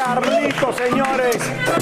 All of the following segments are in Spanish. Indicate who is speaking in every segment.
Speaker 1: Roberto Carlito, señores,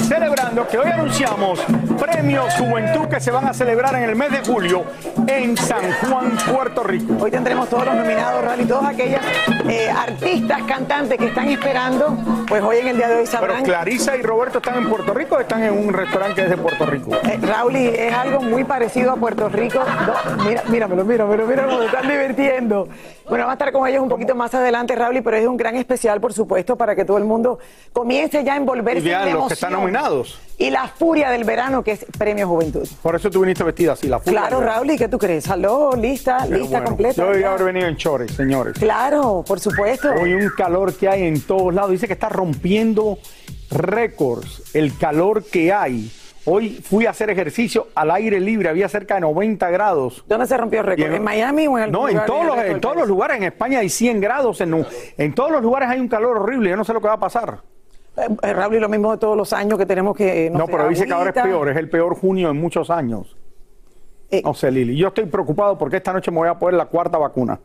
Speaker 1: celebrando que hoy anunciamos premios Juventud que se van a celebrar en el mes de julio en San Juan, Puerto Rico.
Speaker 2: Hoy tendremos todos los nominados, Rally, todas aquellas eh, artistas, cantantes que están esperando, pues hoy en el día de hoy
Speaker 1: Pero
Speaker 2: sabrán.
Speaker 1: Clarisa y Roberto están en Puerto Rico o están en un restaurante que es de Puerto Rico.
Speaker 2: Eh, Raúl, y es algo muy parecido a Puerto Rico. No, mira, míramelo, míramelo, míramelo, me están divirtiendo. Bueno, va a estar con ellos un poquito más adelante, Raúl, pero es un gran especial, por supuesto, para que todo el mundo comience ya a envolverse
Speaker 1: Y vean
Speaker 2: en la
Speaker 1: los que están nominados.
Speaker 2: Y la furia del verano, que es Premio Juventud.
Speaker 1: Por eso tú viniste vestida así, la furia.
Speaker 2: Claro, Raúl, ¿y qué tú crees? ¿Aló? ¿Lista?
Speaker 1: Pero
Speaker 2: ¿Lista
Speaker 1: bueno,
Speaker 2: completa?
Speaker 1: Yo debería haber venido en chores, señores.
Speaker 2: Claro, por supuesto.
Speaker 1: Hoy un calor que hay en todos lados. Dice que está rompiendo récords el calor que hay. Hoy fui a hacer ejercicio al aire libre, había cerca de 90 grados.
Speaker 2: ¿Dónde se rompió el récord? ¿En Miami o en algún
Speaker 1: No, en todos,
Speaker 2: el
Speaker 1: los, en todos los lugares. En España hay 100 grados. En, en todos los lugares hay un calor horrible. Yo no sé lo que va a pasar.
Speaker 2: Eh, eh, Raúl, y lo mismo de todos los años que tenemos que.
Speaker 1: No,
Speaker 2: sé,
Speaker 1: pero dice que ahora es peor. Es el peor junio en muchos años.
Speaker 2: Eh,
Speaker 1: No sé, Lili. Yo estoy preocupado porque esta noche me voy a poner la cuarta vacuna.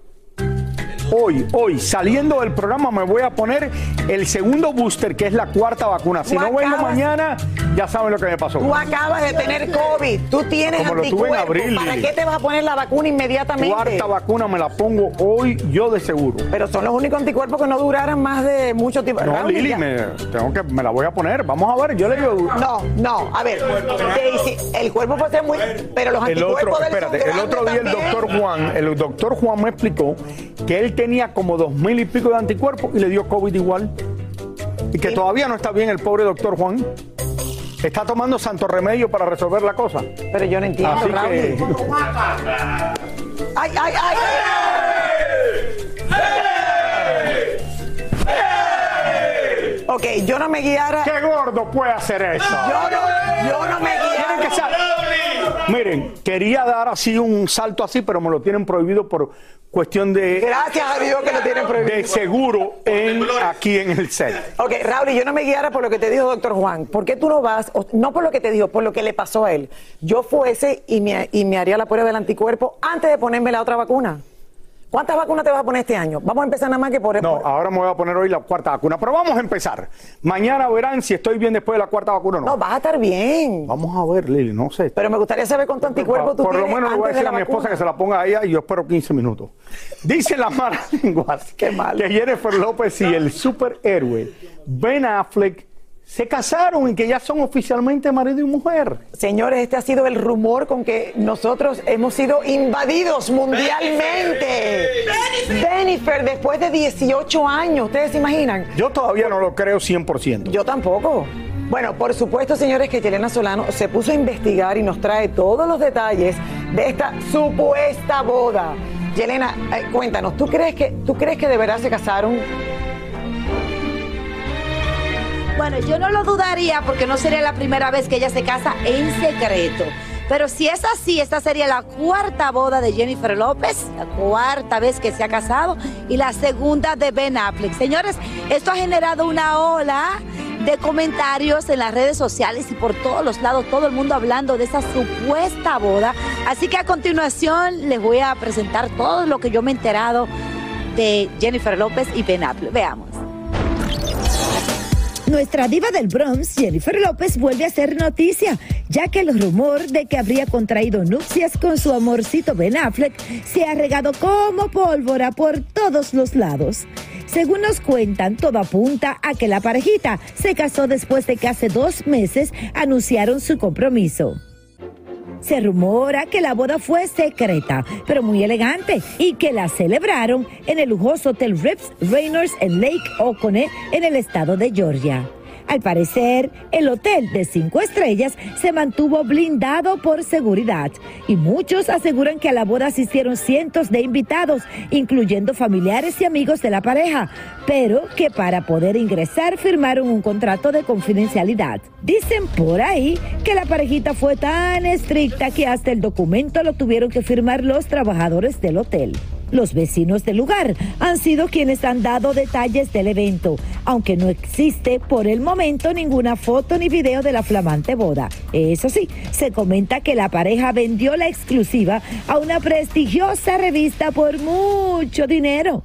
Speaker 1: Hoy, hoy, saliendo del programa, me voy a poner el segundo booster, que es la cuarta vacuna. Si
Speaker 2: Tú
Speaker 1: no vengo
Speaker 2: acabas-
Speaker 1: mañana, ya saben lo que me pasó.
Speaker 2: Tú acabas de tener COVID, tú tienes
Speaker 1: Como lo tuve en
Speaker 2: anticuerpos.
Speaker 1: abril,
Speaker 2: ¿Para
Speaker 1: Lili.
Speaker 2: qué te vas a poner la vacuna inmediatamente?
Speaker 1: Cuarta vacuna me la pongo hoy, yo de seguro.
Speaker 2: Pero son los únicos anticuerpos que no duraran más de mucho tiempo.
Speaker 1: No,
Speaker 2: Raúl,
Speaker 1: Lili,
Speaker 2: ya-
Speaker 1: me, tengo que, me la voy a poner. Vamos a ver, yo le digo.
Speaker 2: No, no, a ver, Daisy, el cuerpo puede ser muy, pero los
Speaker 1: El
Speaker 2: anticuerpos
Speaker 1: otro,
Speaker 2: del son
Speaker 1: espérate, el otro día el doctor Juan, el doctor Juan me explicó que él tenía como dos mil y pico de anticuerpos y le dio COVID igual. Y que todavía no está bien el pobre doctor Juan. Está tomando santo remedio para resolver la cosa.
Speaker 2: Pero yo no entiendo,
Speaker 1: Así
Speaker 2: Raúl.
Speaker 1: que
Speaker 2: Ay, ay, ay. Ok, yo no me guiara.
Speaker 1: qué gordo puede hacer eso.
Speaker 2: Yo no, yo no me
Speaker 1: Tienen que
Speaker 2: guiara.
Speaker 1: Miren, quería dar así un salto así, pero me lo tienen prohibido por cuestión de,
Speaker 2: Gracias a Dios que lo tienen prohibido.
Speaker 1: de seguro en, aquí en el set.
Speaker 2: Ok, Raúl, y yo no me guiara por lo que te dijo doctor Juan. ¿Por qué tú no vas? o- no por lo que te dijo, por lo que le pasó a él. Yo fuese y me, y me haría la prueba del anticuerpo antes de ponerme la otra vacuna. ¿Cuántas vacunas te vas a poner este año? Vamos a empezar nada más que por...
Speaker 1: No,
Speaker 2: por-
Speaker 1: ahora me voy a poner hoy la cuarta vacuna, pero vamos a empezar. Mañana verán si estoy bien después de la cuarta vacuna o no.
Speaker 2: no, vas a estar bien.
Speaker 1: Vamos a ver, Lili, no sé.
Speaker 2: Pero me gustaría saber cuánto anticuerpo tú
Speaker 1: Por lo
Speaker 2: tienes
Speaker 1: menos le voy a
Speaker 2: de
Speaker 1: decir
Speaker 2: la
Speaker 1: a mi esposa que se la ponga a ella y yo espero 15 minutos. Dice las malas lenguas
Speaker 2: Qué mal.
Speaker 1: que Jennifer López y el superhéroe Ben Affleck se casaron y que ya son oficialmente marido y mujer.
Speaker 2: Señores, este ha sido el rumor con que nosotros hemos sido invadidos mundialmente. Jennifer, después de 18 años, ¿ustedes se imaginan?
Speaker 1: Yo todavía no lo creo 100%.
Speaker 2: Yo tampoco. Bueno, por supuesto, señores, que Yelena Solano se puso a investigar y nos trae todos los detalles de esta supuesta boda. Yelena, eh, cuéntanos, ¿tú crees que tú crees que de verdad se casaron?
Speaker 3: Bueno, yo no lo dudaría porque no sería la primera vez que ella se casa en secreto. Pero si es así, esta sería la cuarta boda de Jennifer López, la cuarta vez que se ha casado y la segunda de Ben Affleck. Señores, esto ha generado una ola de comentarios en las redes sociales y por todos los lados, todo el mundo hablando de esa supuesta boda. Así que a continuación les voy a presentar todo lo que yo me he enterado de Jennifer López y Ben Affleck. Veamos.
Speaker 4: Nuestra diva del Bronx, Jennifer López, vuelve a ser noticia, ya que el rumor de que habría contraído nupcias con su amorcito Ben Affleck se ha regado como pólvora por todos los lados. Según nos cuentan, todo apunta a que la parejita se casó después de que hace dos meses anunciaron su compromiso. Se rumora que la boda fue secreta, pero muy elegante, y que la celebraron en el lujoso Hotel Rips Rainers en Lake Oconee, en el estado de Georgia. Al parecer, el hotel de cinco estrellas se mantuvo blindado por seguridad y muchos aseguran que a la boda asistieron cientos de invitados, incluyendo familiares y amigos de la pareja, pero que para poder ingresar firmaron un contrato de confidencialidad. Dicen por ahí que la parejita fue tan estricta que hasta el documento lo tuvieron que firmar los trabajadores del hotel. Los vecinos del lugar han sido quienes han dado detalles del evento, aunque no existe por el momento ninguna foto ni video de la flamante boda. Eso sí, se comenta que la pareja vendió la exclusiva a una prestigiosa revista por mucho dinero.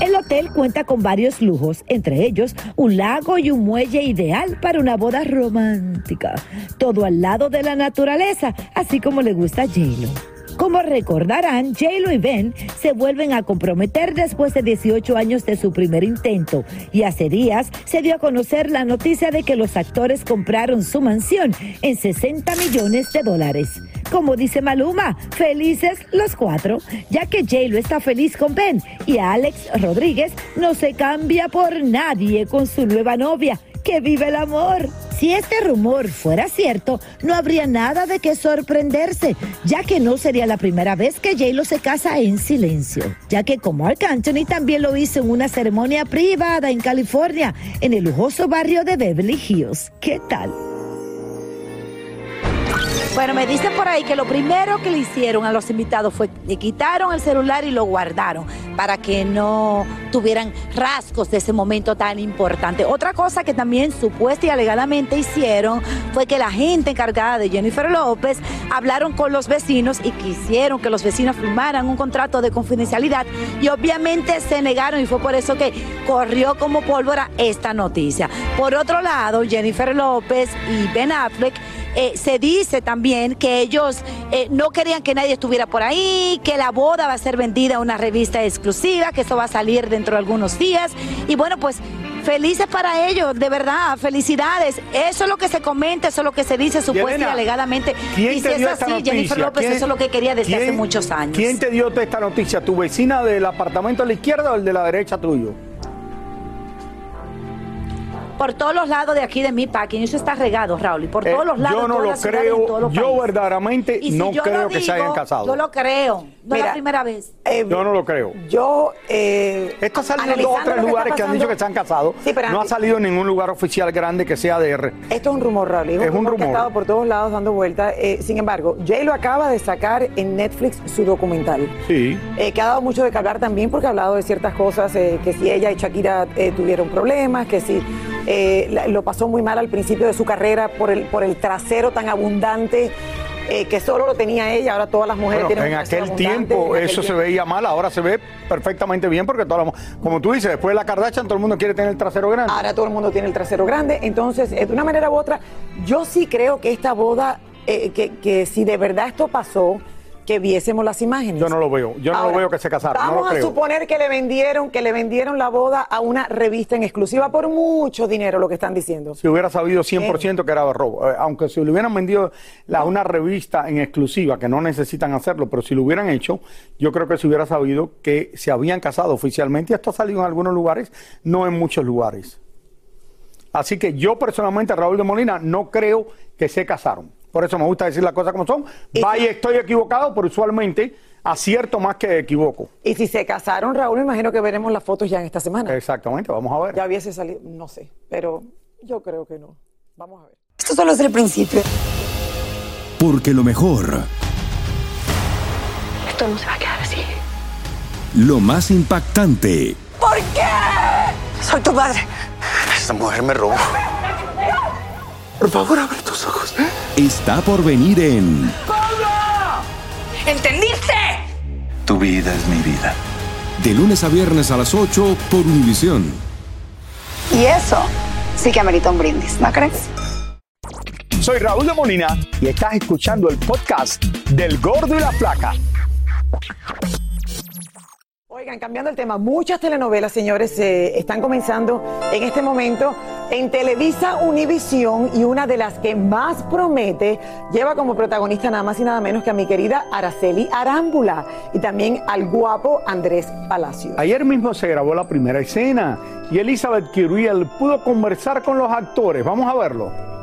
Speaker 4: El hotel cuenta con varios lujos, entre ellos un lago y un muelle ideal para una boda romántica. Todo al lado de la naturaleza, así como le gusta a. Como recordarán, J-Lo y Ben se vuelven a comprometer después de 18 años de su primer intento. Y hace días se dio a conocer la noticia de que los actores compraron su mansión en 60 millones de dólares. Como dice Maluma, felices los cuatro, ya que J-Lo está feliz con Ben y Alex Rodríguez no se cambia por nadie con su nueva novia. ¡Que vive el amor! Si este rumor fuera cierto, no habría nada de qué sorprenderse, ya que no sería la primera vez que J-Lo se casa en silencio, ya que como Mark Anthony también lo hizo en una ceremonia privada en California, en el lujoso barrio de Beverly Hills. ¿Qué tal?
Speaker 3: Bueno, me dicen por ahí que lo primero que le hicieron a los invitados fue le quitaron el celular y lo guardaron para que no tuvieran rasgos de ese momento tan importante. Otra cosa que también supuesta y alegadamente hicieron fue que la gente encargada de Jennifer López hablaron con los vecinos y quisieron que los vecinos firmaran un contrato de confidencialidad y obviamente se negaron y fue por eso que corrió como pólvora esta noticia. Por otro lado, Jennifer López y Ben Affleck eh, se dice también que ellos eh, no querían que nadie estuviera por ahí, que la boda va a ser vendida a una revista exclusiva, que eso va a salir dentro de algunos días. Y bueno, pues felices para ellos, de verdad, felicidades. Eso es lo que se comenta, eso es lo que se dice supuestamente y alegadamente. y si es así, Jennifer López, eso es lo que quería desde hace muchos años.
Speaker 1: ¿Quién te dio esta noticia? ¿Tu vecina del apartamento a la izquierda o el de la derecha tuyo?
Speaker 3: Por todos los lados de aquí de mi parking. Eso está regado, Raúl. Y por
Speaker 1: Eh,
Speaker 3: todos los lados.
Speaker 1: yo no lo creo, yo verdaderamente
Speaker 3: Y si
Speaker 1: no
Speaker 3: yo
Speaker 1: creo que se hayan casado.
Speaker 3: Yo lo creo. No es
Speaker 2: Mira,
Speaker 3: la primera vez.
Speaker 2: Eh,
Speaker 1: Yo no lo creo.
Speaker 2: Yo. Eh,
Speaker 1: Esto ha salido en dos o tres
Speaker 2: que
Speaker 1: lugares que han dicho que se han casado.
Speaker 2: Sí, pero
Speaker 1: no ha salido en ningún lugar oficial grande que sea de R.
Speaker 2: Esto es un rumor, Raúl. Es,
Speaker 1: Es
Speaker 2: un rumor, que ha estado por todos lados dando vueltas. Eh, sin embargo, Jay lo acaba de sacar en Netflix su documental.
Speaker 1: Sí.
Speaker 2: Eh, que ha dado mucho de que hablar también porque ha hablado de ciertas cosas, eh, que si ella y Shakira eh, tuvieron problemas, que si eh, lo pasó muy mal al principio de su carrera por el, por el trasero tan abundante. eh, que solo lo tenía ella, ahora todas las mujeres
Speaker 1: Bueno,
Speaker 2: tienen
Speaker 1: en aquel tiempo
Speaker 2: en aquel
Speaker 1: eso se veía mal, ahora se ve perfectamente bien porque toda la, como tú dices, después de la Kardashian todo el mundo quiere tener el trasero grande.
Speaker 2: Ahora todo el mundo tiene el trasero grande. Entonces, eh, de una manera u otra, yo sí creo que esta boda, eh, que, que si de verdad esto pasó, que viésemos las imágenes.
Speaker 1: Yo no lo veo, yo no
Speaker 2: Ahora,
Speaker 1: lo veo que se casaron, no
Speaker 2: Vamos
Speaker 1: lo
Speaker 2: a
Speaker 1: creo.
Speaker 2: suponer que le vendieron, que le vendieron la boda a una revista en exclusiva por mucho dinero, lo que están diciendo.
Speaker 1: Si hubiera sabido 100% que era robo, Eh, aunque si le hubieran vendido la, una revista en exclusiva, que no necesitan hacerlo, pero si lo hubieran hecho, yo creo que se hubiera sabido que se habían casado oficialmente y esto ha salido en algunos lugares, no en muchos lugares. Así que yo personalmente, Raúl de Molina, no creo que se casaron. Por eso me gusta decir las cosas como son.
Speaker 2: Y-
Speaker 1: Vaya, estoy equivocado, pero usualmente acierto más que equivoco.
Speaker 2: Y si se casaron, Raúl, me imagino que veremos las fotos ya en esta semana.
Speaker 1: Exactamente, vamos a ver.
Speaker 2: Ya hubiese salido, no sé, pero yo creo que no. Vamos a ver.
Speaker 5: Esto solo es el principio.
Speaker 6: Porque lo mejor,
Speaker 7: Esto no se va a quedar así.
Speaker 6: lo más impactante,
Speaker 5: ¿Por qué? Soy tu madre.
Speaker 8: Esta mujer me robó. Por favor, abre tus ojos.
Speaker 6: está por venir en
Speaker 7: ¿Entendiste?
Speaker 8: Tu vida es mi vida.
Speaker 6: de lunes a viernes a las 8 por Univisión.
Speaker 5: Y eso sí que amerita un brindis, ¿no crees?
Speaker 1: Soy Raúl de Molina y estás escuchando el podcast del Gordo y la Flaca.
Speaker 2: Oigan, cambiando el tema, muchas telenovelas, señores, eh, están comenzando en este momento en Televisa Univisión y una de las que más promete lleva como protagonista nada más y nada menos que a mi querida Araceli Arámbula y también al guapo Andrés Palacio.
Speaker 1: Ayer mismo se grabó la primera escena y Elizabeth Kiriel pudo conversar con los actores. Vamos a verlo.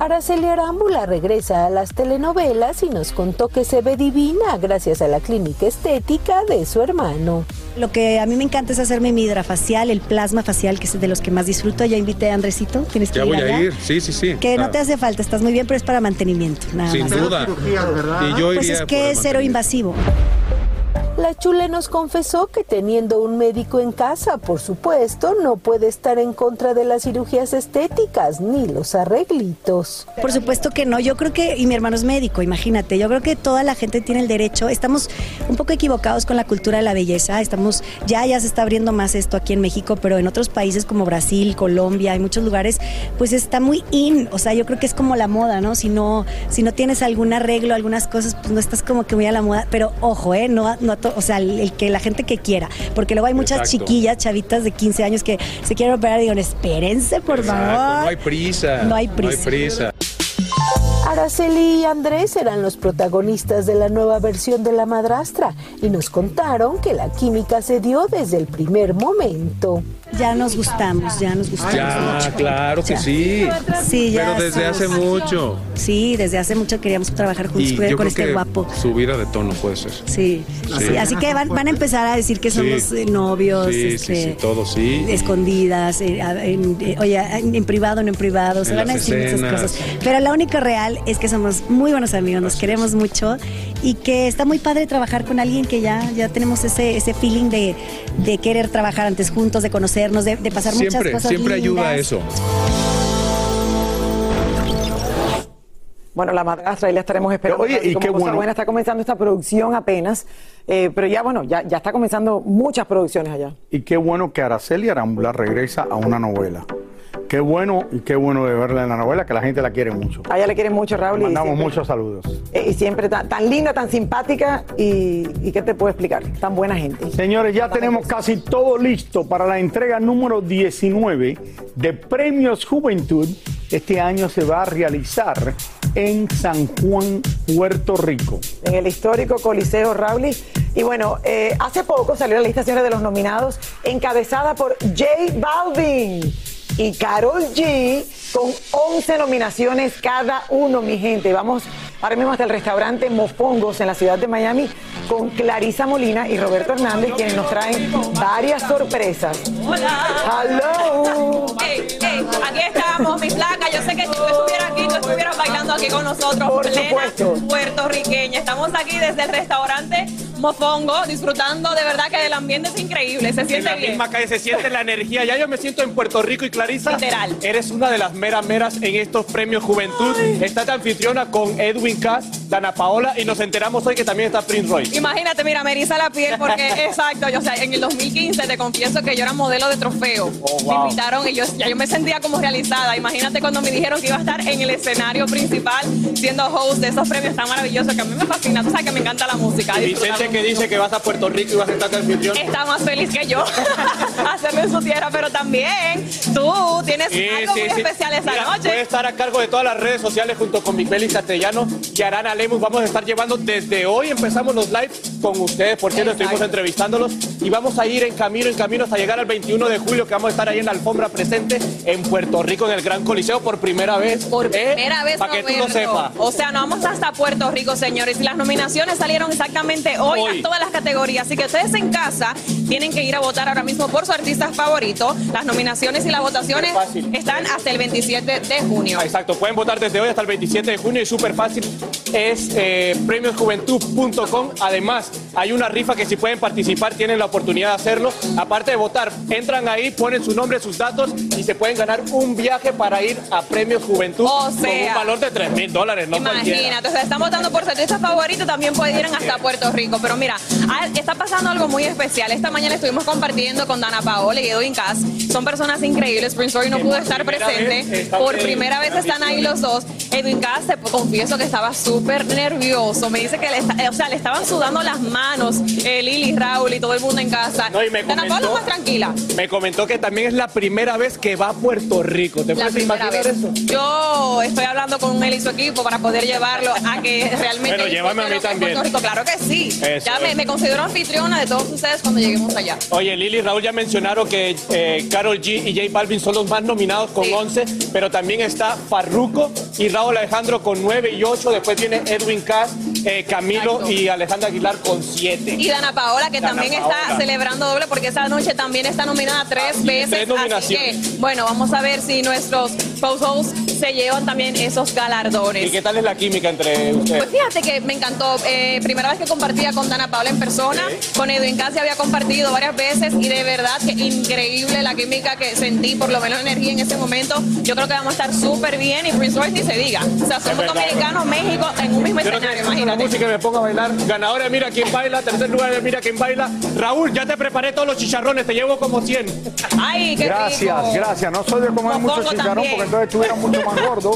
Speaker 7: Araceli Arámbula regresa a las telenovelas y nos contó que se ve divina gracias a la clínica estética de su hermano.
Speaker 9: Lo que a mí me encanta es hacerme mi hidrafacial, el plasma facial, que es de los que más disfruto. Ya invité a Andresito, tienes que
Speaker 10: Ya
Speaker 9: ir
Speaker 10: voy a ir, sí, sí, sí.
Speaker 9: Que no te hace falta, estás muy bien, pero es para mantenimiento, nada
Speaker 10: Sin
Speaker 9: más.
Speaker 10: duda. Y yo
Speaker 9: Pues
Speaker 10: iría
Speaker 9: es que es cero invasivo.
Speaker 7: La chule nos confesó que teniendo un médico en casa, por supuesto, no puede estar en contra de las cirugías estéticas ni los arreglitos.
Speaker 9: Por supuesto que no, yo creo que, y mi hermano es médico, imagínate, yo creo que toda la gente tiene el derecho, estamos un poco equivocados con la cultura de la belleza, estamos, ya, ya se está abriendo más esto aquí en México, pero en otros países como Brasil, Colombia, hay muchos lugares, pues está muy in, o sea, yo creo que es como la moda, ¿no? Si no, si no tienes algún arreglo, algunas cosas, pues no estás como que muy a la moda, pero ojo, ¿eh? No, no a to- o sea, el, el que la gente que quiera, porque luego hay muchas
Speaker 10: Exacto.
Speaker 9: chiquillas, chavitas de 15 años que se quieren operar y digo, espérense, por
Speaker 10: Exacto,
Speaker 9: favor.
Speaker 10: No hay prisa.
Speaker 9: No hay prisa.
Speaker 10: No hay prisa.
Speaker 7: Araceli y Andrés eran los protagonistas de la nueva versión de La Madrastra y nos contaron que la química se dio desde el primer momento.
Speaker 9: Ya nos gustamos, ya nos gustamos
Speaker 10: Ya,
Speaker 9: mucho.
Speaker 10: claro que
Speaker 9: Ya.
Speaker 10: sí.
Speaker 9: Sí, ya
Speaker 10: Pero desde hace mucho.
Speaker 9: Sí, desde hace mucho queríamos trabajar juntos
Speaker 10: Y
Speaker 9: con,
Speaker 10: yo
Speaker 9: con
Speaker 10: creo
Speaker 9: este guapo.
Speaker 10: subida de tono puede ser.
Speaker 9: Sí,
Speaker 10: Sí.
Speaker 9: sí, así que van, van a empezar a decir que somos
Speaker 10: Sí.
Speaker 9: eh, novios,
Speaker 10: Sí,
Speaker 9: este,
Speaker 10: sí, sí, todo sí.
Speaker 9: escondidas, eh, en- eh, oye, en, privado, no en privado, se van a decir muchas
Speaker 10: escenas.
Speaker 9: cosas. Pero la única real es que somos muy buenos amigos, nos
Speaker 10: Así
Speaker 9: queremos
Speaker 10: es.
Speaker 9: mucho y que está muy padre trabajar con alguien que ya, ya tenemos ese, ese feeling de, de querer trabajar antes juntos, de conocernos, de, de pasar muchas cosas
Speaker 10: siempre ayuda a eso.
Speaker 2: Bueno, la madrastra, y la estaremos esperando.
Speaker 1: Oye, y
Speaker 2: como
Speaker 1: qué bueno.
Speaker 2: buena, está comenzando esta producción apenas, eh, pero ya, bueno, ya, ya está comenzando muchas producciones allá.
Speaker 1: Y qué bueno que Araceli Arámbula regresa a una novela. Qué bueno y qué bueno de verla en la novela, que la gente la quiere mucho.
Speaker 2: A ella le quieren mucho, Raúl. y
Speaker 1: Mandamos
Speaker 2: siempre-
Speaker 1: muchos saludos.
Speaker 2: eh, y siempre tan, tan linda, tan simpática y, y ¿qué te puedo explicar? Tan buena gente.
Speaker 1: Señores, ya tenemos casi todo listo para la entrega número 19 de Premios Juventud. Este año se va a realizar en San Juan, Puerto Rico.
Speaker 2: en el histórico Coliseo Rauli. Y bueno, eh, hace poco salió la lista de los nominados, encabezada por J Balvin y Carol G, con 11 nominaciones cada uno, mi gente. Vamos ahora mismo hasta el restaurante Mofongos en la ciudad de Miami con Clarisa Molina y Roberto Hernández, quienes nos traen varias sorpresas. ¡Hello!
Speaker 11: Ey, ey, aquí estamos, mi flaca. Yo sé que si tú estuvieras aquí, tú estuvieras bailando aquí con nosotros.
Speaker 2: Por
Speaker 11: plena
Speaker 2: supuesto.
Speaker 11: puertorriqueña. Estamos aquí desde el restaurante Mofongo, disfrutando de verdad que el ambiente es increíble. Se
Speaker 12: En
Speaker 11: siente
Speaker 12: la
Speaker 11: bien.
Speaker 12: misma calle se siente la energía. Ya yo me siento en Puerto Rico y Clarisa.
Speaker 11: Literal.
Speaker 12: Eres una de las meras meras en estos premios Juventud. Estás de anfitriona con Edwin Cass, Dana Paola y nos enteramos hoy que también está Prince Royce.
Speaker 11: Imagínate, mira, me eriza la piel porque, exacto, yo, o sea, en el 2015 te confieso que yo era modelo de trofeo.
Speaker 12: Oh,
Speaker 11: Me invitaron y yo, ya yo me sentía como realizada. Imagínate cuando me dijeron que iba a estar en el escenario principal siendo host de esos premios tan maravillosos que a mí me fascina. Tú sabes que me encanta la música.
Speaker 12: Vicente que dice que vas a Puerto Rico y vas a estar anfitrión.
Speaker 11: está más feliz que yo hacerlo en su tierra, pero también tú tienes
Speaker 12: Sí,
Speaker 11: algo
Speaker 12: sí,
Speaker 11: muy
Speaker 12: sí.
Speaker 11: especial esta
Speaker 12: Mira,
Speaker 11: noche.
Speaker 12: Voy a estar a cargo de todas las redes sociales junto con Miguel Castellano y Arana Lemus. Vamos a estar llevando desde hoy, empezamos los live con ustedes, por cierto,
Speaker 11: Exacto.
Speaker 12: estuvimos entrevistándolos y vamos a ir en camino, en camino hasta llegar al 21 de julio, que vamos a estar ahí en la alfombra presente en Puerto Rico, en el Gran Coliseo, por primera vez.
Speaker 11: Por
Speaker 12: ¿eh?
Speaker 11: primera vez,
Speaker 12: Para que tú lo sepas.
Speaker 11: O sea, nos vamos hasta Puerto Rico, señores. Y las nominaciones salieron exactamente hoy,
Speaker 12: Hoy.
Speaker 11: todas las categorías. Así que ustedes en casa tienen que ir a votar ahora mismo por su artista favorito. Las nominaciones y las votaciones están hasta el 27 de junio.
Speaker 12: Ah, Exacto, pueden votar desde hoy hasta el 27 de junio y súper fácil. es eh, premiosjuventud.com. Además, hay una rifa que si pueden participar tienen la oportunidad de hacerlo. Aparte de votar, entran ahí, ponen su nombre, sus datos y se pueden ganar un viaje para ir a Premios Juventud
Speaker 11: O
Speaker 12: con un valor de 3 mil dólares, no.
Speaker 11: Imagínate, o sea, están votando por su artista favorito, también pueden ir hasta Puerto Rico. Pero mira, ah, está pasando algo muy especial. Esta mañana estuvimos compartiendo con Dana Paola y Edwin Cass. Son personas increíbles. Prince Roy no pudo estar presente. Por primera vez están ahí los dos. Edwin Cass, te confieso que estaba súper nervioso. Me dice que le, está- o sea, le estaban sudando las manos eh, Lili, Raúl y todo el mundo en casa.
Speaker 12: No, y me
Speaker 11: Dana Paola
Speaker 12: comentó-
Speaker 11: más tranquila.
Speaker 12: Me comentó que también es la primera vez que va a Puerto Rico. ¿Te
Speaker 11: La
Speaker 12: puedes imaginar
Speaker 11: vez.
Speaker 12: eso?
Speaker 11: Yo estoy hablando con él y su equipo para poder llevarlo a que realmente.
Speaker 12: Bueno, llévame a mí también.
Speaker 11: Puerto Rico. Claro que sí.
Speaker 12: Eso
Speaker 11: ya me, considero anfitriona de todos ustedes cuando lleguemos allá.
Speaker 12: Oye, Lili y Raúl ya mencionaron que eh, Carol G y J Balvin son los más nominados con 11, pero también está Farruko y Raúl Alejandro con 9 y 8. Después viene Edwin Cass, eh, Camilo
Speaker 11: Exacto.
Speaker 12: y Alejandra Aguilar con 7.
Speaker 11: Y Dana Paola, que
Speaker 12: Dana
Speaker 11: también
Speaker 12: Paola.
Speaker 11: está celebrando doble porque esa noche también está nominada tres
Speaker 12: Así
Speaker 11: veces.
Speaker 12: tres
Speaker 11: Así que,
Speaker 12: nominaciones.
Speaker 11: bueno, vamos a ver si nuestros post se llevan también esos galardones.
Speaker 12: ¿Y qué tal es la química entre ustedes?
Speaker 11: Pues fíjate que me encantó. Eh, primera vez que compartía con Dana Paola en persona, con Edwin Cass ya había compartido varias veces y de verdad que increíble la química que sentí, por lo menos la energía en ese momento. Yo creo que vamos a estar súper bien y Prince Royce ni se diga. O sea, somos dominicanos, México en un mismo
Speaker 12: Yo
Speaker 11: escenario, imagínate.
Speaker 12: música y me pongo a bailar. Ganadora de Mira quién baila, tercer lugar de Mira quién baila. Raúl, ya te preparé todos los chicharrones, te llevo como 100.
Speaker 11: Ay, qué
Speaker 1: Gracias,
Speaker 11: rico.
Speaker 1: gracias. No soy de comer mucho chicharrón
Speaker 11: también.
Speaker 1: porque entonces estuviera mucho más gordo.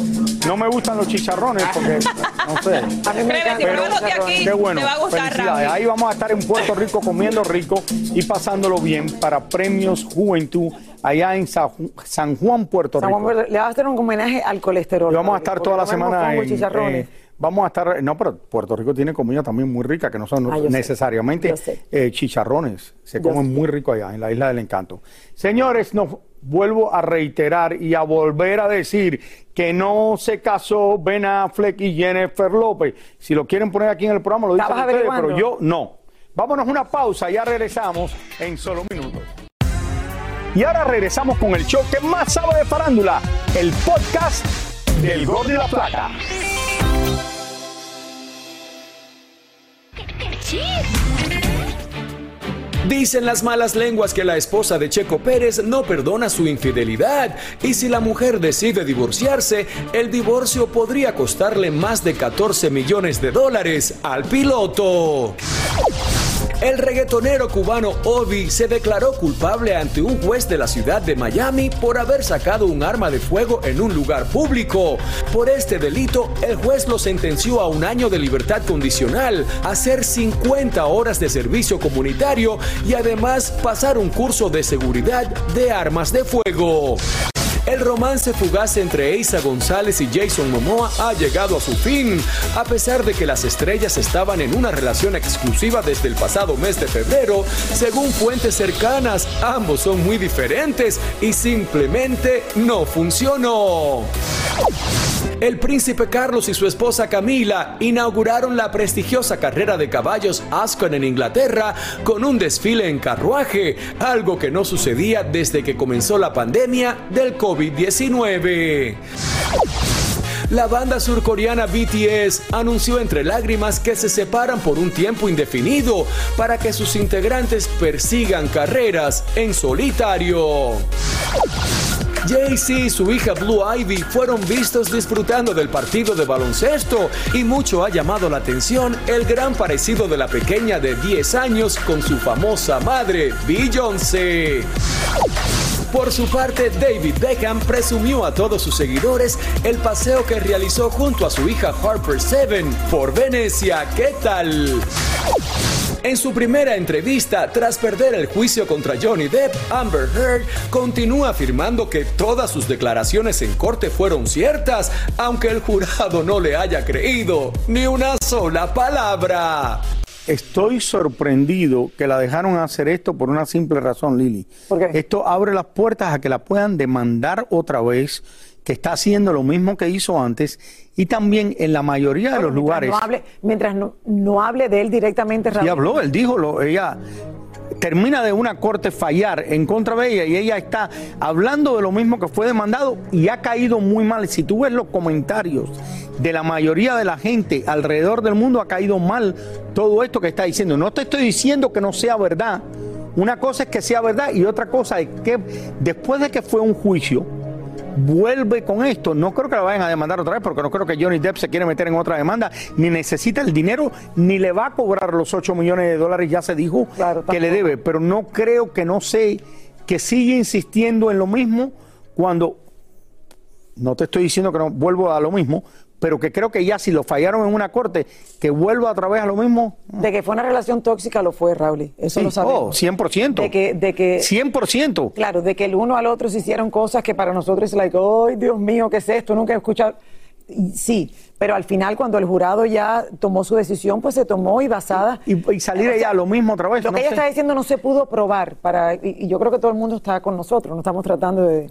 Speaker 1: No me gustan los chicharrones porque, no sé.
Speaker 2: A mí me
Speaker 11: Créeme,
Speaker 2: encanta.
Speaker 11: si pruebas los de aquí,
Speaker 1: Qué bueno.
Speaker 11: te va a gustar,
Speaker 1: Felicidades. Ahí vamos a estar en Puerto Rico comiendo rico y pasándolo bien para Premios Juventud allá en Sa- San Juan, Puerto
Speaker 2: San
Speaker 1: Rico.
Speaker 2: Juan, le vas a hacer un homenaje al colesterol.
Speaker 1: Y vamos a estar toda la semana en,
Speaker 2: chicharrones.
Speaker 1: eh, vamos a estar, no, pero Puerto Rico tiene comida también muy rica, que no son
Speaker 2: Ah,
Speaker 1: necesariamente eh, chicharrones, se
Speaker 2: Yo
Speaker 1: comen
Speaker 2: sé.
Speaker 1: muy rico allá en la Isla del Encanto. Señores, nos vuelvo a reiterar y a volver a decir que no se casó Ben Affleck y Jennifer López. Si lo quieren poner aquí en el programa, lo dicen
Speaker 2: ¿Estabas
Speaker 1: ustedes, pero yo no. Vámonos a una pausa, ya regresamos en solo minutos. Y ahora regresamos con el show que más sabe de farándula, el podcast del Gol de la Plata.
Speaker 6: Dicen las malas lenguas que la esposa de Checo Pérez no perdona su infidelidad y si la mujer decide divorciarse, el divorcio podría costarle más de 14 millones de dólares al piloto. El reggaetonero cubano Obi se declaró culpable ante un juez de la ciudad de Miami por haber sacado un arma de fuego en un lugar público. Por este delito, el juez lo sentenció a un año de libertad condicional, hacer 50 horas de servicio comunitario y además pasar un curso de seguridad de armas de fuego. El romance fugaz entre Eiza González y Jason Momoa ha llegado a su fin, a pesar de que las estrellas estaban en una relación exclusiva desde el pasado mes de febrero. Según fuentes cercanas, ambos son muy diferentes y simplemente no funcionó. El príncipe Carlos y su esposa Camila inauguraron la prestigiosa carrera de caballos Ascot en Inglaterra con un desfile en carruaje, algo que no sucedía desde que comenzó la pandemia del COVID-19. La banda surcoreana BTS anunció entre lágrimas que se separan por un tiempo indefinido para que sus integrantes persigan carreras en solitario. Jay-Z y su hija Blue Ivy fueron vistos disfrutando del partido de baloncesto y mucho ha llamado la atención el gran parecido de la pequeña de 10 años con su famosa madre, Beyoncé. Por su parte, David Beckham presumió a todos sus seguidores el paseo que realizó junto a su hija Harper Seven por Venecia. ¿Qué tal? En su primera entrevista, tras perder el juicio contra Johnny Depp, Amber Heard continúa afirmando que todas sus declaraciones en corte fueron ciertas, aunque el jurado no le haya creído ni una sola palabra.
Speaker 1: Estoy sorprendido que la dejaron hacer esto por una simple razón, Lili. Esto abre las puertas a que la puedan demandar otra vez, que está haciendo lo mismo que hizo antes y también en la mayoría de los
Speaker 2: Mientras
Speaker 1: lugares.
Speaker 2: No hable, mientras no, no hable de él directamente, Raúl.
Speaker 1: habló, él dijo, lo, ella termina de una corte fallar en contra de ella y ella está hablando de lo mismo que fue demandado y ha caído muy mal. Si tú ves los comentarios de la mayoría de la gente alrededor del mundo, ha caído mal todo esto que está diciendo. No te estoy diciendo que no sea verdad. Una cosa es que sea verdad y otra cosa es que después de que fue un juicio, vuelve con esto. No creo que la vayan a demandar otra vez porque no creo que Johnny Depp se quiere meter en otra demanda, ni necesita el dinero, ni le va a cobrar los 8 millones de dólares, ya se dijo que le debe. Pero no creo que no sé, que sigue insistiendo en lo mismo cuando, no te estoy diciendo que no vuelvo a lo mismo, pero que creo que ya si lo fallaron en una corte, que vuelva otra vez a lo mismo.
Speaker 2: De que fue una relación tóxica lo fue, Raúl. Eso
Speaker 1: Sí,
Speaker 2: lo sabemos.
Speaker 1: oh, 100%.
Speaker 2: De que, de que
Speaker 1: 100%.
Speaker 2: Claro, de que el uno al otro se hicieron cosas que para nosotros es like, ¡ay, Dios mío, qué es esto! Nunca he escuchado. Sí, pero al final cuando el jurado ya tomó su decisión, pues se tomó y basada...
Speaker 1: Y, y salir ella a lo mismo otra vez.
Speaker 2: Lo
Speaker 1: no
Speaker 2: que ella
Speaker 1: sé.
Speaker 2: está diciendo no se pudo probar, para, y, y yo creo que todo el mundo está con nosotros, no estamos tratando de...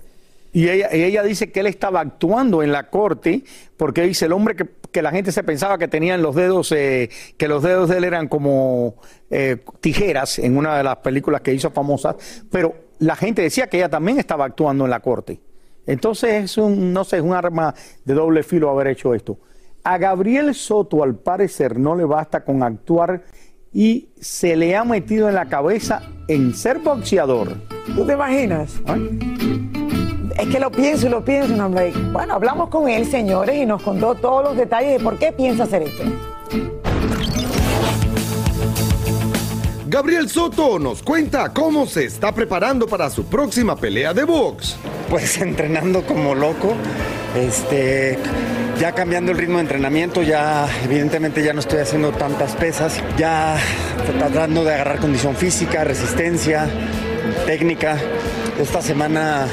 Speaker 1: Y ella, y ella dice que él estaba actuando en la corte porque dice el hombre que, que la gente se pensaba que tenía en los dedos, eh, que los dedos de él eran como eh, tijeras en una de las películas que hizo famosas, pero la gente decía que ella también estaba actuando en la corte. Entonces es un, no sé, es un arma de doble filo haber hecho esto. A Gabriel Soto al parecer no le basta con actuar y se le ha metido en la cabeza en ser boxeador.
Speaker 2: ¿Tú te imaginas? Es que lo pienso y lo pienso like, bueno, hablamos con él, señores, y nos contó todos los detalles de por qué piensa hacer esto.
Speaker 13: Gabriel Soto nos cuenta cómo se está preparando para su próxima pelea de box.
Speaker 14: Pues entrenando como loco, este, ya cambiando el ritmo de entrenamiento, ya evidentemente ya no estoy haciendo tantas pesas, ya tratando de agarrar condición física, resistencia, técnica. Esta semana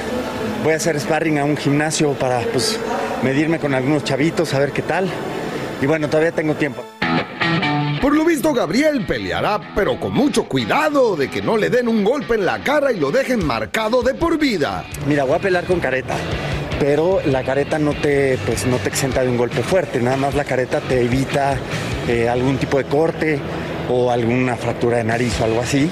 Speaker 14: voy a hacer sparring a un gimnasio para pues medirme con algunos chavitos, a ver qué tal. Y bueno, todavía tengo tiempo.
Speaker 13: Por lo visto, Gabriel peleará, pero con mucho cuidado de que no le den un golpe en la cara y lo dejen marcado de por vida.
Speaker 14: Mira, voy a pelear con careta, pero la careta no te, pues, no te exenta de un golpe fuerte, nada más la careta te evita eh, algún tipo de corte o alguna fractura de nariz o algo así.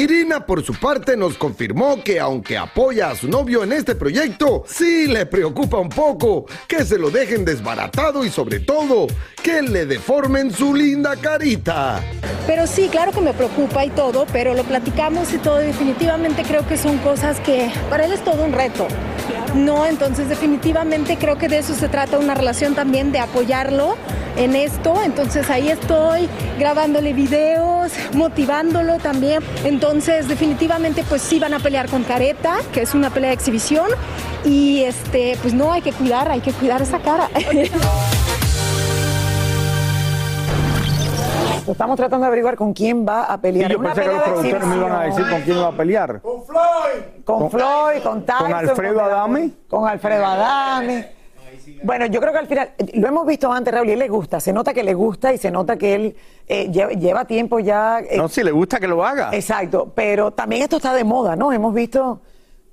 Speaker 13: Irina, por su parte, nos confirmó que aunque apoya a su novio en este proyecto, sí le preocupa un poco que se lo dejen desbaratado y sobre todo que le deformen su linda carita.
Speaker 15: Pero sí, claro que me preocupa y todo, pero lo platicamos y todo. Definitivamente creo que son cosas que para él es todo un reto. No, entonces definitivamente creo que de eso se trata una relación también de apoyarlo en esto. Entonces ahí estoy grabándole videos, motivándolo también. Entonces definitivamente pues sí van a pelear con Careta, que es una pelea de exhibición. Y este, pues no, hay que cuidar, hay que cuidar esa cara.
Speaker 2: Estamos tratando de averiguar con quién va a
Speaker 1: Y
Speaker 2: pelear.
Speaker 1: yo
Speaker 2: Una
Speaker 1: pensé que los productores me iban a decir con quién iba a pelear.
Speaker 2: Con
Speaker 1: Con-
Speaker 2: Floyd, con Tyson.
Speaker 1: con Alfredo Adame.
Speaker 2: Con Alfredo Adame. Bueno, yo creo que al final, lo hemos visto antes, Raúl, y él le gusta, se nota que le gusta y se nota que él eh, lleva, lleva tiempo ya. eh,
Speaker 1: No, si le gusta que lo haga.
Speaker 2: Exacto, pero también esto está de moda, ¿no? Hemos visto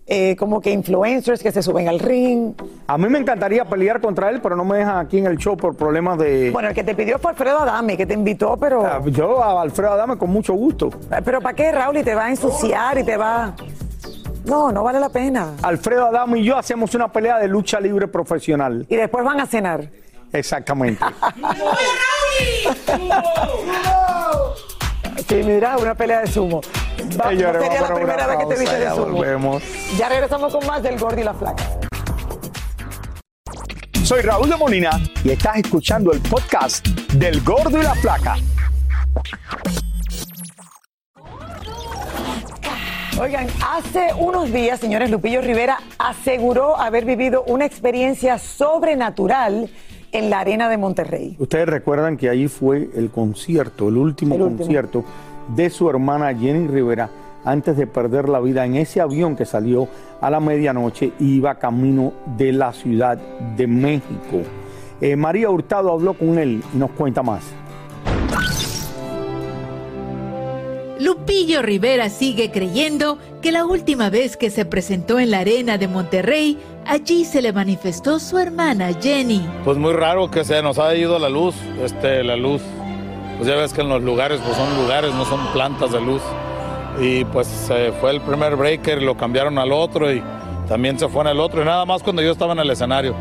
Speaker 2: eh, como que influencers que se suben al ring.
Speaker 1: A mí me encantaría pelear contra él, pero no me dejan aquí en el show por problemas de...
Speaker 2: Bueno, el que te pidió fue Alfredo Adame, que te invitó, pero...
Speaker 1: Ah, Yo a Alfredo Adame con mucho gusto.
Speaker 2: Pero ¿para qué, Raúl? Y te va a ensuciar y te va... No, no vale la pena.
Speaker 1: Alfredo Adame y yo hacemos una pelea de lucha libre profesional.
Speaker 2: Y después van a cenar.
Speaker 1: Exactamente.
Speaker 2: Sí, mira, una pelea de sumo. Va- no sería la primera vez que te viste de sumo.
Speaker 1: volvemos.
Speaker 2: Ya regresamos con más del Gordo y la Flaca.
Speaker 1: Soy Raúl de Molina y estás escuchando el podcast del Gordo y la Flaca.
Speaker 2: Oigan, hace unos días, señores, Lupillo Rivera aseguró haber vivido una experiencia sobrenatural en la arena de Monterrey.
Speaker 1: Ustedes recuerdan que ahí fue el concierto, el último
Speaker 2: El último.
Speaker 1: concierto de su hermana Jenny Rivera antes de perder la vida en ese avión que salió a la medianoche y iba camino de la Ciudad de México. Eh, María Hurtado habló con él y nos cuenta más.
Speaker 16: Lupillo Rivera sigue creyendo que la última vez que se presentó en la arena de Monterrey, allí se le manifestó su hermana Jenny.
Speaker 17: Pues muy raro que se nos ha ido la luz, este, la luz. Pues ya ves que en los lugares, pues son lugares, no son plantas de luz. Y pues se fue el primer breaker, lo cambiaron al otro y también se fue en el otro. Y nada más cuando yo estaba en el escenario.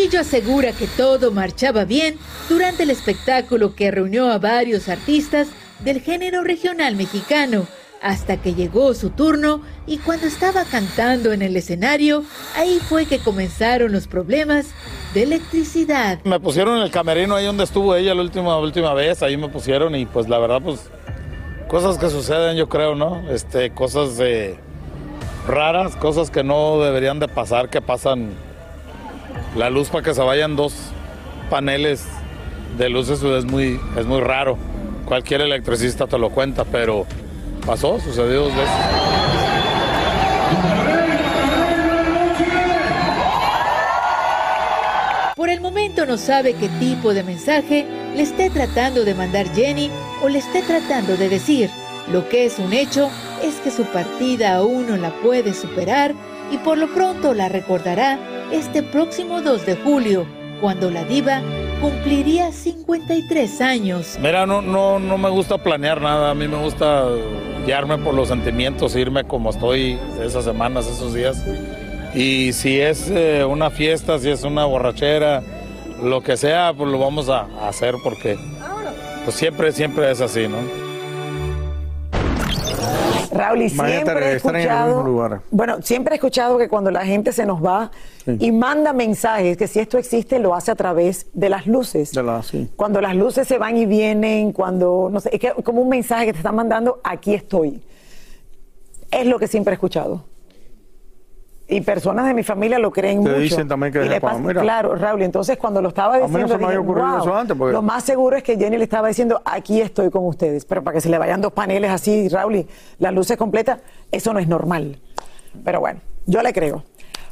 Speaker 16: Lupillo asegura que todo marchaba bien durante el espectáculo que reunió a varios artistas del género regional mexicano, hasta que llegó su turno y cuando estaba cantando en el escenario, ahí fue que comenzaron los problemas de electricidad.
Speaker 17: Me pusieron en el camerino ahí donde estuvo ella la última, última vez, ahí me pusieron y pues la verdad pues cosas que suceden yo creo, ¿no? Este, cosas de raras, cosas que no deberían de pasar, que pasan la luz para que se vayan dos paneles de luces es muy, es muy raro. Cualquier electricista te lo cuenta, pero pasó, sucedió dos veces.
Speaker 16: Por el momento no sabe qué tipo de mensaje le esté tratando de mandar Jenny o le esté tratando de decir. Lo que es un hecho es que su partida aún no la puede superar y por lo pronto la recordará este próximo 2 de julio, cuando la diva cumpliría 53 años.
Speaker 17: Mira, no, no, no me gusta planear nada, a mí me gusta guiarme por los sentimientos, irme como estoy esas semanas, esos días. Y si es eh, una fiesta, si es una borrachera, lo que sea, pues lo vamos a, a hacer porque pues siempre, siempre es así, ¿no?
Speaker 2: Raúl, y
Speaker 1: Imagínate
Speaker 2: siempre he escuchado,
Speaker 1: lugar.
Speaker 2: bueno, siempre he escuchado que cuando la gente se nos va y manda mensajes, que si esto existe, lo hace a través de las luces.
Speaker 1: De la, sí.
Speaker 2: Cuando las luces se van y vienen, cuando, no sé, es que como un mensaje que te están mandando, aquí estoy. Es lo que siempre he escuchado. Y personas de mi familia lo creen
Speaker 1: Te
Speaker 2: mucho.
Speaker 1: dicen también que
Speaker 2: Y le
Speaker 1: cuando,
Speaker 2: pasa-
Speaker 1: mira.
Speaker 2: Claro, Raúl, entonces cuando lo estaba
Speaker 1: A mí no
Speaker 2: diciendo,
Speaker 1: se me había
Speaker 2: dije,
Speaker 1: ocurrido
Speaker 2: "Wow".
Speaker 1: eso antes, porque-
Speaker 2: lo más seguro es que Jenny le estaba diciendo, aquí estoy con ustedes, pero para que se le vayan dos paneles así, Raúl, y las luces completas, eso no es normal. Pero bueno, yo le creo.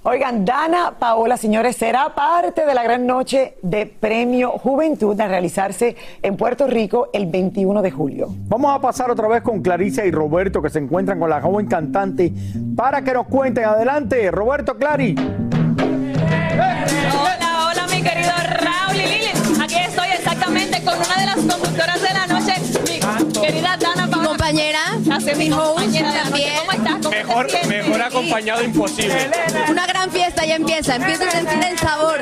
Speaker 2: Oigan, Dana Paola, señores, será parte de la gran noche de Premio Juventud a realizarse en Puerto Rico el 21 de julio.
Speaker 1: Vamos a pasar otra vez con Claricia y Roberto que se encuentran con la joven cantante para que nos cuenten. Adelante, Roberto Clary.
Speaker 11: Hola, hola, mi querido Raúl y Lili. Aquí estoy exactamente con una de las conductoras de la noche, mi querida Dana Paola.
Speaker 18: compañera,
Speaker 11: Hace mi compañera de la noche. ¿Cómo estás? ¿Cómo te
Speaker 12: Mejor, mejor acompañado imposible.
Speaker 18: Una gran fiesta ya empieza, empieza a sentir el sabor.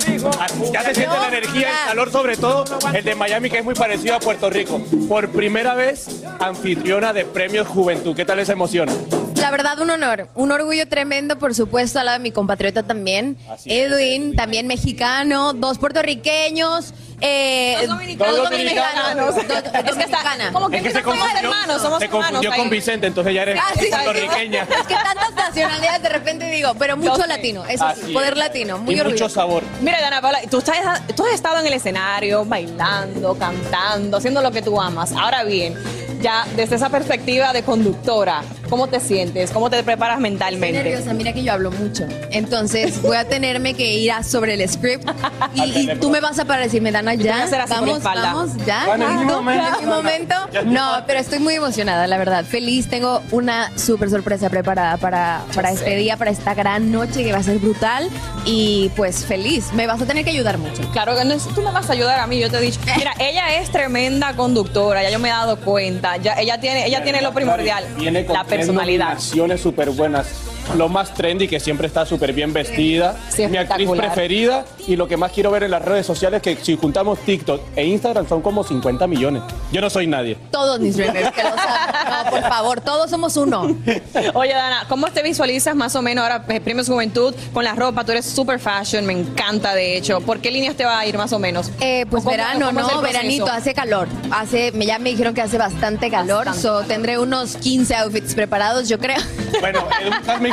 Speaker 12: Ya se siente la energía, el calor, sobre todo el de Miami, que es muy parecido a Puerto Rico. Por primera vez, anfitriona de Premios Juventud. ¿Qué tal esa emoción?
Speaker 18: La verdad, un honor, un orgullo tremendo, por supuesto, al lado de mi compatriota también, Edwin, también mexicano, dos puertorriqueños, eh,
Speaker 11: Dos dominicanos.
Speaker 18: dos dominicanos, dos- dos
Speaker 11: Es que está, como que
Speaker 12: Es que se
Speaker 11: somos hermanos, somos
Speaker 12: se confundió
Speaker 11: hermanos
Speaker 12: con. Vicente, entonces ya eres
Speaker 18: Ah, sí,
Speaker 12: puertorriqueña.
Speaker 18: Es que tantas nacionalidades de repente digo, pero mucho latino, eso sí,
Speaker 12: es.
Speaker 18: poder latino, muy
Speaker 12: y
Speaker 18: orgulloso.
Speaker 12: mucho sabor.
Speaker 11: Mira, Dana Paola, tú, estás- tú has estado en el escenario bailando, cantando, haciendo lo que tú amas. Ahora bien, ya desde esa perspectiva de conductora, ¿cómo te sientes? ¿Cómo te preparas
Speaker 18: Estoy
Speaker 11: mentalmente?
Speaker 18: nerviosa, mira que yo hablo mucho. Entonces voy a tenerme que ir a sobre el script y, y tú me vas a para decirme, Dana,
Speaker 11: te voy a
Speaker 18: ya, vamos, vamos, ya,
Speaker 11: Bueno, en mi
Speaker 18: listo,
Speaker 11: momento.
Speaker 18: en mi momento. No, pero estoy muy emocionada, la verdad. Feliz, tengo una súper sorpresa preparada para, para este día, para esta gran noche que va a ser brutal y pues feliz. Me vas a tener que ayudar mucho.
Speaker 11: Claro que no, tú me vas a ayudar a mí, yo te he dicho. Mira, ella es tremenda conductora, ya yo me he dado cuenta. Ya, ella tiene, ella tiene lo primordial,
Speaker 12: Viene con
Speaker 11: la personalidad.
Speaker 12: nominaciones súper buenas. Lo más trendy, que siempre está súper bien vestida.
Speaker 11: Sí,
Speaker 12: Mi actriz preferida. Y lo que más quiero ver en las redes sociales, que si juntamos TikTok e Instagram son como 50 millones. Yo no soy nadie.
Speaker 18: Todos mis dreamers, que lo saben. No, por favor, todos somos uno.
Speaker 11: Oye, Dana, ¿cómo te visualizas más o menos ahora, eh, Premios Juventud, con la ropa? Tú eres super fashion, me encanta de hecho. ¿Por qué líneas te va a ir más o menos?
Speaker 18: Eh, pues
Speaker 11: ¿O cómo-
Speaker 18: verano,
Speaker 11: cómo
Speaker 18: ¿no? Veranito, hace calor. Hace, me- ya me dijeron que hace bastante calor.
Speaker 11: Bastante.
Speaker 18: So, tendré unos 15 outfits preparados, yo creo.
Speaker 12: Bueno,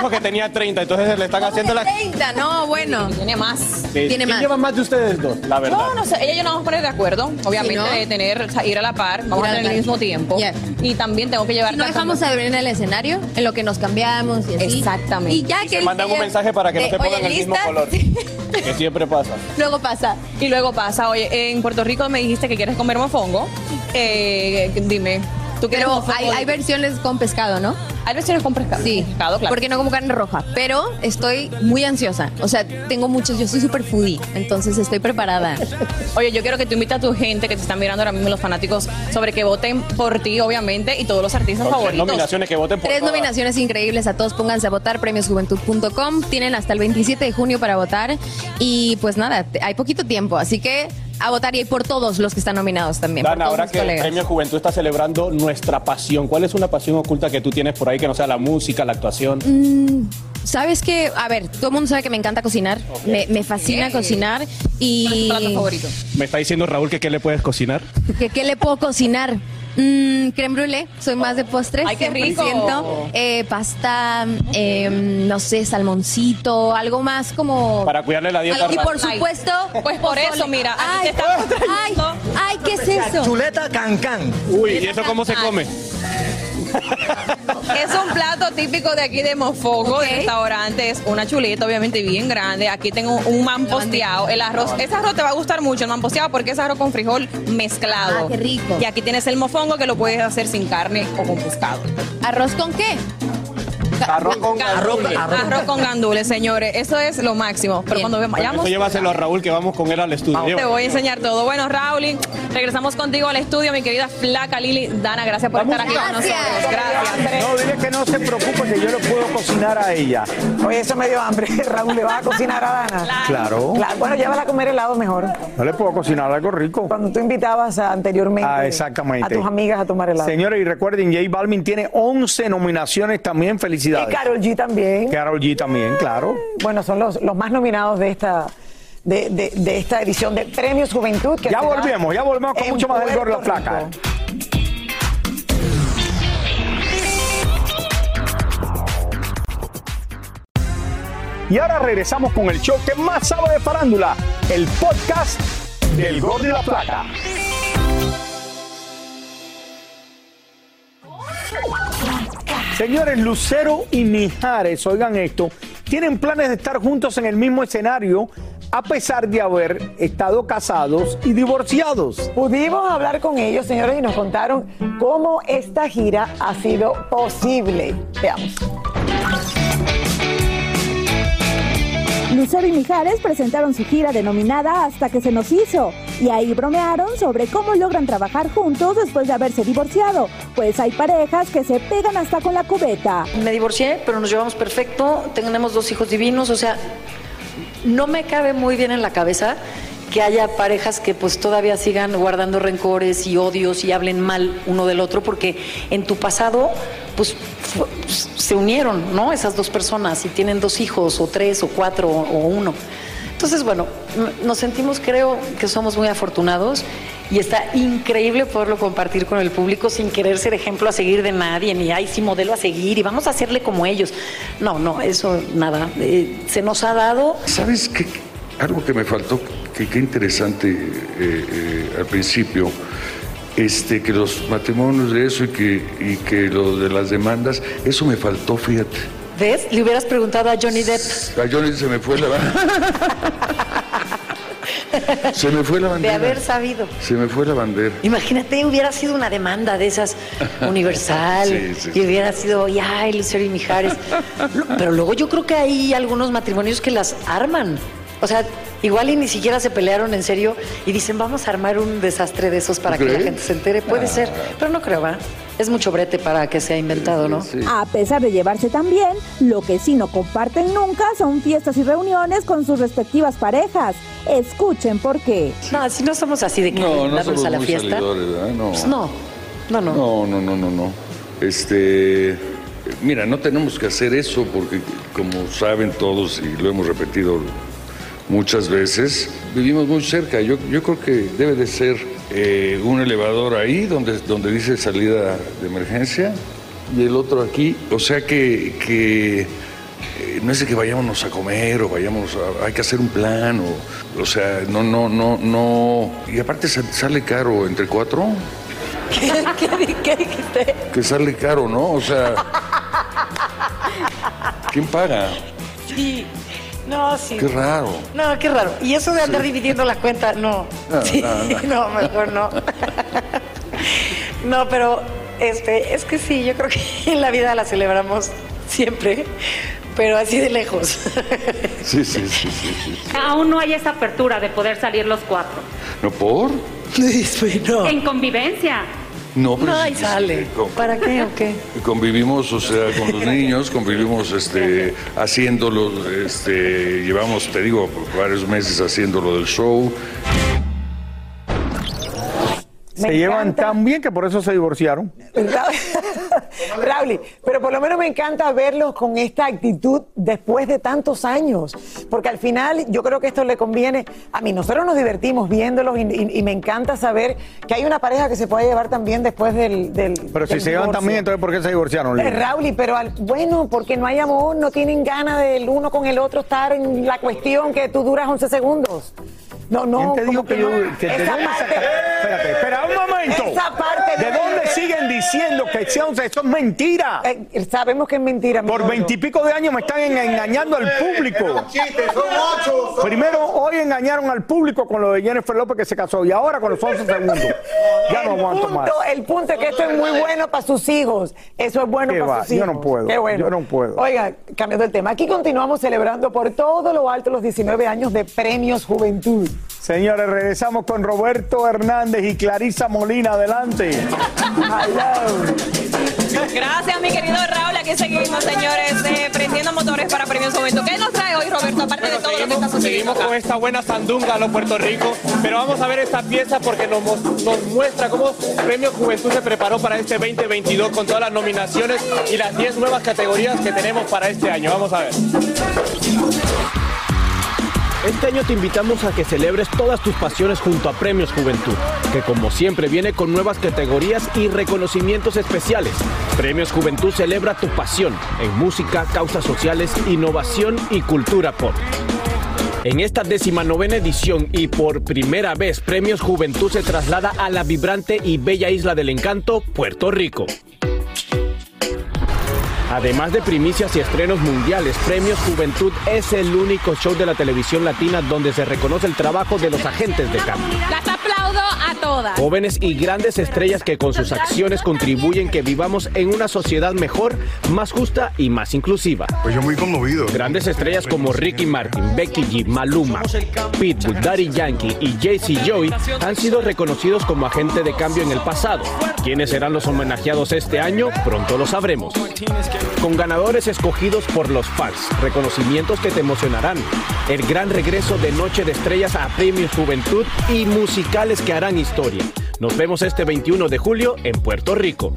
Speaker 12: dijo que tenía 30, entonces le están haciendo la...
Speaker 18: 30, no, bueno.
Speaker 11: Tiene más.
Speaker 12: Sí,
Speaker 18: Tiene
Speaker 12: ¿quién
Speaker 18: más.
Speaker 12: lleva más de ustedes dos? La verdad.
Speaker 11: No, no sé, ella y yo nos vamos a poner de acuerdo, obviamente,
Speaker 18: ¿no?
Speaker 11: de tener, o sea, ir a la par, vamos
Speaker 18: a
Speaker 11: tener el mismo tiempo. Y también tengo que llevar...
Speaker 18: Si no dejamos a ver en el escenario, en lo que nos cambiamos y así.
Speaker 11: Exactamente.
Speaker 18: Y ya
Speaker 12: Y
Speaker 18: que
Speaker 12: se mandan un mensaje para que no
Speaker 18: Eh,
Speaker 12: se pongan
Speaker 18: oye,
Speaker 12: el mismo color. Que siempre pasa.
Speaker 18: Luego pasa.
Speaker 11: Y luego pasa, oye, en Puerto Rico me dijiste que quieres comer mofongo. Eh, dime, ¿tú quieres
Speaker 18: Pero
Speaker 11: mofongo?
Speaker 18: hay, hay versiones con pescado, ¿no?
Speaker 11: Hay versiones con pescado.
Speaker 18: Sí,
Speaker 11: pescado, claro.
Speaker 18: porque no como carne roja. Pero estoy muy ansiosa. O sea, tengo muchos, yo soy súper foodie, entonces estoy preparada.
Speaker 11: Oye, yo quiero que tú invites a tu gente que te están mirando ahora mismo, los fanáticos, sobre que voten por ti, obviamente, y todos los artistas
Speaker 12: Con tres
Speaker 11: favoritos.
Speaker 12: nominaciones que voten por
Speaker 18: Tres
Speaker 12: todas.
Speaker 18: nominaciones increíbles a todos, pónganse a votar, premiosjuventud.com. Tienen hasta el 27 de junio para votar. Y pues nada, hay poquito tiempo, así que a votar y por todos los que están nominados también.
Speaker 12: Dana, ahora que el
Speaker 18: colegas.
Speaker 12: Premio Juventud está celebrando nuestra pasión, ¿cuál es una pasión oculta que tú tienes por ahí que no sea la música, la actuación?
Speaker 18: Mm, Sabes que, a ver, todo el mundo sabe que me encanta cocinar, me, me fascina cocinar y...
Speaker 11: plato favorito?
Speaker 12: Me está diciendo Raúl que qué le puedes cocinar.
Speaker 18: ¿Qué, qué le puedo cocinar? Mm, creme brûlée, soy más de postres.
Speaker 11: Ay, qué rico.
Speaker 18: 100%. Eh, pasta, eh, no sé, salmoncito, algo más como...
Speaker 12: Para cuidarle la dieta.
Speaker 18: y por supuesto...
Speaker 11: Pues por
Speaker 18: pozole.
Speaker 11: eso, mira,
Speaker 18: ay, ay, ay, ¿qué es eso?
Speaker 19: Chuleta cancán.
Speaker 12: Uy, ¿y eso cómo se come?
Speaker 11: Es un plato típico de aquí de Mofogo, del restaurante. Es una chuleta, obviamente, bien grande. Aquí tengo un mamposteado. El arroz, ese arroz te va a gustar mucho, el mamposteado, porque es arroz con frijol mezclado.
Speaker 18: Ah, qué rico.
Speaker 11: Y aquí tienes el mofongo que lo puedes hacer sin carne o con pescado.
Speaker 18: ¿Arroz con qué?
Speaker 12: Arroz con
Speaker 11: Gandules. Arroz, con gandules, señores. Eso es lo máximo. Pero cuando vayamos.
Speaker 12: Eso llévaselo a Raúl que vamos con él al estudio.
Speaker 11: Te voy a enseñar todo. Bueno, Raúl, regresamos contigo al estudio, mi querida flaca Lili. Dana, gracias por estar aquí con nosotros. Gracias.
Speaker 1: No, dile que no se preocupe que yo le puedo cocinar a ella.
Speaker 2: Oye, eso me dio hambre. Raúl, ¿le vas a cocinar a Dana?
Speaker 1: Claro.
Speaker 2: Claro, Bueno, llévala a comer helado mejor.
Speaker 1: No le puedo cocinar algo rico.
Speaker 2: Cuando tú invitabas a- anteriormente
Speaker 1: Ah, exactamente.
Speaker 2: a tus amigas a tomar helado.
Speaker 1: Señores, y recuerden, J Balvin tiene 11 nominaciones también. Felicidades.
Speaker 2: Y Carol G también.
Speaker 1: Karol G también, claro.
Speaker 2: Bueno, son los, los más nominados de esta, de, de- de esta edición de Premios Juventud. Que
Speaker 1: Ya volvemos, ya volvemos con mucho más del la Flaca. Y ahora regresamos con el show que más sabe de farándula, el podcast del Gordo y la Flaca. Señores, Lucero y Mijares, oigan esto, tienen planes de estar juntos en el mismo escenario a pesar de haber estado casados y divorciados.
Speaker 2: Pudimos hablar con ellos, señores, y nos contaron cómo esta gira ha sido posible. Veamos.
Speaker 20: Lucero y Mijares presentaron su gira denominada Hasta que se nos hizo y ahí bromearon sobre cómo logran trabajar juntos después de haberse divorciado, pues hay parejas que se pegan hasta con la cubeta.
Speaker 21: Me divorcié, pero nos llevamos perfecto, tenemos dos hijos divinos, o sea, no me cabe muy bien en la cabeza que haya parejas que pues todavía sigan guardando rencores y odios y hablen mal uno del otro, porque en tu pasado pues se unieron, ¿no? Esas dos personas y tienen dos hijos o tres o cuatro o, uno. Entonces, bueno, nos sentimos, creo que somos muy afortunados y está increíble poderlo compartir con el público sin querer ser ejemplo a seguir de nadie, ni ay, sí, modelo a seguir y vamos a hacerle como ellos. No, no, eso nada. Eh, se nos ha dado.
Speaker 22: ¿Sabes qué? Algo que me faltó, que qué interesante eh, eh, al principio, este, que los matrimonios de eso y que, y que lo de las demandas, eso me faltó, fíjate.
Speaker 21: ¿Ves? Le hubieras preguntado a Johnny Depp.
Speaker 22: A Johnny se me fue la Se me fue la
Speaker 21: De
Speaker 22: bandera.
Speaker 21: haber sabido.
Speaker 22: Se me fue la bandera.
Speaker 21: Imagínate, hubiera sido una demanda de esas universal
Speaker 22: Sí, sí,
Speaker 21: y hubiera sido, ay, Lucero y Mijares. Pero luego yo creo que hay algunos matrimonios que las arman. O sea, igual y ni siquiera se pelearon en serio y dicen, vamos a armar un desastre de esos para
Speaker 20: ¿Tú
Speaker 21: que la gente se entere. Puede
Speaker 20: Ah.
Speaker 21: ser, pero no creo, ¿va? Es mucho brete para que sea inventado, ¿no?
Speaker 20: A pesar de llevarse tan bien, lo que sí no comparten nunca son fiestas y reuniones con sus respectivas parejas. Escuchen por qué.
Speaker 21: No, si no somos así de que
Speaker 22: No, no somos
Speaker 21: a la
Speaker 22: muy
Speaker 21: fiesta. Pues no, no, no.
Speaker 22: No, no, no, no, no. Este, mira, no tenemos que hacer eso porque, como saben todos y lo hemos repetido muchas veces, vivimos muy cerca. Yo, yo creo que debe de ser eh, un elevador ahí donde, donde dice salida de emergencia y el otro aquí. O sea que, que eh, no es de que vayámonos a comer o vayamos a, hay que hacer un plan o, o sea, no, no, no, no. Y aparte sa- sale caro entre cuatro,
Speaker 21: ¿Qué, qué, qué dijiste?
Speaker 22: que sale caro, ¿no? O sea, ¿quién paga?
Speaker 21: Sí. No, sí.
Speaker 22: Qué raro.
Speaker 21: No, qué raro. Y eso de andar dividiendo la cuenta, no.
Speaker 22: No,
Speaker 21: Sí,
Speaker 22: no,
Speaker 21: no, mejor no. No, pero este, es que sí, yo creo que en la vida la celebramos siempre, pero así de lejos.
Speaker 22: Sí, sí, sí, sí. sí.
Speaker 23: Aún no hay esa apertura de poder salir los cuatro.
Speaker 22: ¿No por?
Speaker 23: En convivencia.
Speaker 22: No, pero
Speaker 21: No,
Speaker 22: sí,
Speaker 21: ahí sale.
Speaker 22: con-
Speaker 21: ¿Para qué o qué?
Speaker 22: Convivimos, o sea, con los niños, convivimos este, haciéndolo, este, llevamos, te digo, varios meses haciéndolo del show.
Speaker 1: Se llevan tan bien que por eso se divorciaron.
Speaker 2: Raúl, pero por lo menos me encanta verlos con esta actitud después de tantos años, porque al final yo creo que esto le conviene a mí. Nosotros nos divertimos viéndolos y, y- y me encanta saber que hay una pareja que se puede llevar también después del. del
Speaker 1: Pero si
Speaker 2: del
Speaker 1: se llevan tan bien, entonces ¿por qué se divorciaron?
Speaker 2: Eh,
Speaker 1: Lili?
Speaker 2: Raúl, pero al- bueno, porque no hay amor, no tienen ganas del uno con el otro estar en la cuestión que tú duras 11 segundos. No, no.
Speaker 1: ¿Quién te dijo
Speaker 2: como
Speaker 1: que yo- que dónde Espérate, espera un momento.
Speaker 2: Esa parte
Speaker 1: ¿De siguen diciendo que sea un- eso es mentira?
Speaker 2: Eh, sabemos que es mentira. mi
Speaker 1: Por veintipico de años me están en- engañando al público. Primero, hoy engañaron al público con lo de Jennifer López que se casó y ahora con los 11 segundos. Ya no aguanto más.
Speaker 2: El punto es que esto es muy bueno para sus hijos. Eso es bueno
Speaker 1: Qué
Speaker 2: para
Speaker 1: va,
Speaker 2: sus hijos.
Speaker 1: yo no puedo,
Speaker 2: Qué bueno.
Speaker 1: yo no puedo.
Speaker 2: Oiga, cambiando el tema. Aquí continuamos celebrando por todo lo alto los 19 años de Premios Juventud.
Speaker 1: Señores, regresamos con Roberto Hernández y Clarisa Molina. Adelante.
Speaker 11: Gracias, mi querido Raúl. Aquí seguimos, señores, eh, prendiendo motores para Premios Juventud. ¿Qué nos trae hoy, Roberto? Aparte de todo lo que está sucediendo.
Speaker 24: Seguimos con esta buena sandunga a los Puerto Rico, pero vamos a ver esta pieza porque nos, nos muestra cómo Premio Juventud se preparó para este 2022 con todas las nominaciones y las 10 nuevas categorías que tenemos para este año. Vamos a ver.
Speaker 12: Este año te invitamos a que celebres todas tus pasiones junto a Premios Juventud, que como siempre viene con nuevas categorías y reconocimientos especiales. Premios Juventud celebra tu pasión en música, causas sociales, innovación y cultura pop. En esta decimanovena edición y por primera vez Premios Juventud se traslada a la vibrante y bella isla del encanto, Puerto Rico. Además de primicias y estrenos mundiales, Premios Juventud es el único show de la televisión latina donde se reconoce el trabajo de los agentes de cambio.
Speaker 25: A todas.
Speaker 12: Jóvenes y grandes estrellas que con sus acciones contribuyen que vivamos en una sociedad mejor, más justa y más inclusiva.
Speaker 26: Pues yo muy conmovido.
Speaker 12: Grandes estrellas como Ricky Martin, Becky G, Maluma, Pitbull, Daddy Yankee y Jay-Z Joey han sido reconocidos como agente de cambio en el pasado. ¿Quiénes serán los homenajeados este año? Pronto lo sabremos. Con ganadores escogidos por los fans, reconocimientos que te emocionarán, el gran regreso de Noche de Estrellas a Premios Juventud y musicales que harán historia. Nos vemos este 21 de julio en Puerto Rico.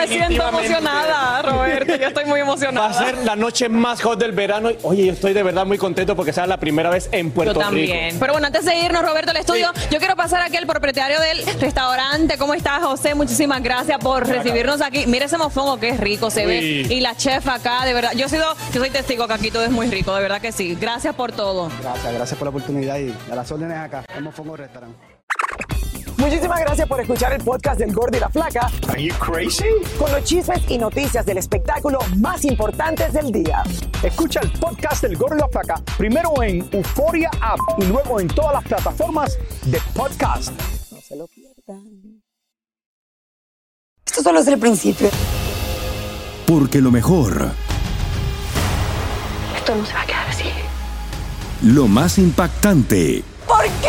Speaker 11: Me siento emocionada, Roberto. Yo estoy muy emocionada.
Speaker 24: Va a ser la noche más hot del verano. Oye, yo estoy de verdad muy contento porque sea la primera vez en Puerto
Speaker 11: Yo también.
Speaker 24: Rico.
Speaker 11: Pero bueno, antes de irnos, Roberto, al estudio, yo quiero pasar aquí al propietario del restaurante. ¿Cómo estás, José? Muchísimas gracias por recibirnos aquí. Mira ese mofongo que es rico, se ve. Y la chef acá, de verdad. Yo he sido, yo soy testigo que aquí todo es muy rico, de verdad que sí. Gracias por todo.
Speaker 27: Gracias, gracias por la oportunidad y a las órdenes acá. Hemos Fongo Restaurant.
Speaker 2: Muchísimas gracias por escuchar el podcast del Gordo y la Flaca.
Speaker 1: Are you crazy?
Speaker 2: Con los chismes y noticias del espectáculo más importantes del día.
Speaker 1: Escucha el podcast del Gordo y la Flaca primero en Euforia App y luego en todas las plataformas de podcast.
Speaker 2: No se lo pierdan. Esto solo es el principio.
Speaker 28: Porque lo mejor,
Speaker 21: Esto no se va a quedar así.
Speaker 28: lo más impactante,
Speaker 5: ¿Por qué?